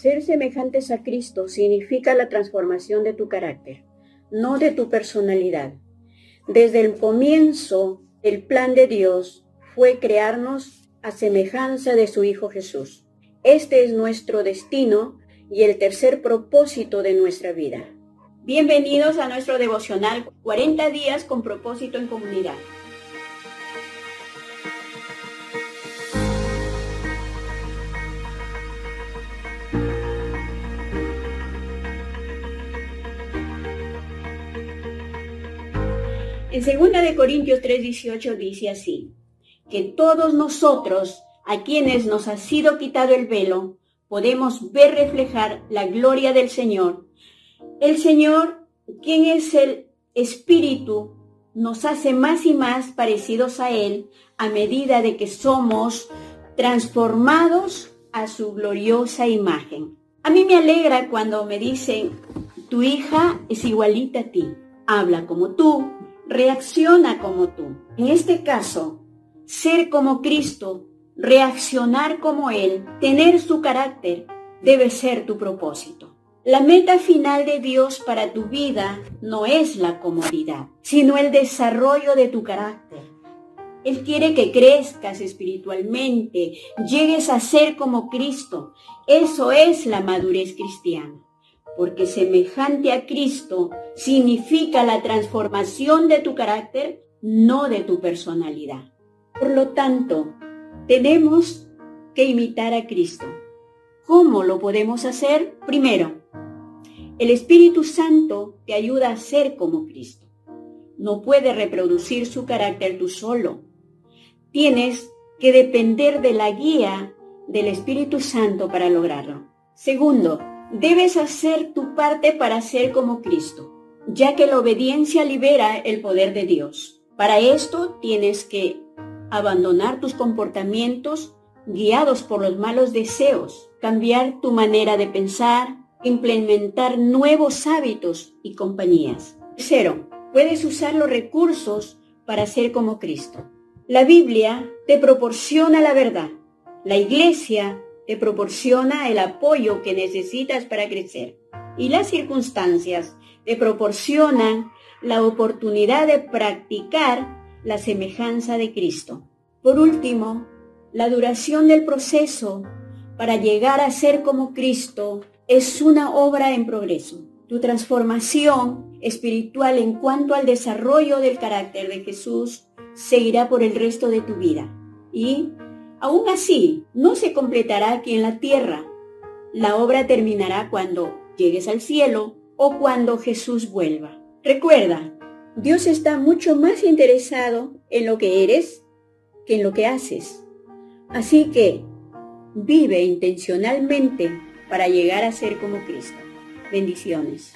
Ser semejantes a Cristo significa la transformación de tu carácter, no de tu personalidad. Desde el comienzo, el plan de Dios fue crearnos a semejanza de su Hijo Jesús. Este es nuestro destino y el tercer propósito de nuestra vida. Bienvenidos a nuestro devocional 40 días con propósito en comunidad. En 2 de Corintios 3:18 dice así, que todos nosotros, a quienes nos ha sido quitado el velo, podemos ver reflejar la gloria del Señor. El Señor, quien es el Espíritu, nos hace más y más parecidos a Él a medida de que somos transformados a su gloriosa imagen. A mí me alegra cuando me dicen, tu hija es igualita a ti, habla como tú, reacciona como tú. En este caso, ser como Cristo, reaccionar como Él, tener su carácter, debe ser tu propósito. La meta final de Dios para tu vida no es la comodidad, sino el desarrollo de tu carácter. Él quiere que crezcas espiritualmente, llegues a ser como Cristo. Eso es la madurez cristiana porque semejante a Cristo significa la transformación de tu carácter, no de tu personalidad. Por lo tanto, tenemos que imitar a Cristo. ¿Cómo lo podemos hacer? Primero, el Espíritu Santo te ayuda a ser como Cristo. No puedes reproducir su carácter tú solo. Tienes que depender de la guía del Espíritu Santo para lograrlo. Segundo, debes hacer tu parte para ser como Cristo, ya que la obediencia libera el poder de Dios. Para esto tienes que abandonar tus comportamientos guiados por los malos deseos, cambiar tu manera de pensar, implementar nuevos hábitos y compañías. Tercero, puedes usar los recursos para ser como Cristo. La Biblia te proporciona la verdad. La iglesia te proporciona el apoyo que necesitas para crecer. Y las circunstancias te proporcionan la oportunidad de practicar la semejanza de Cristo. Por último, la duración del proceso para llegar a ser como Cristo es una obra en progreso. Tu transformación espiritual en cuanto al desarrollo del carácter de Jesús seguirá por el resto de tu vida. Y Aún así, no se completará aquí en la tierra. La obra terminará cuando llegues al cielo o cuando Jesús vuelva. Recuerda, Dios está mucho más interesado en lo que eres que en lo que haces. Así que vive intencionalmente para llegar a ser como Cristo. Bendiciones.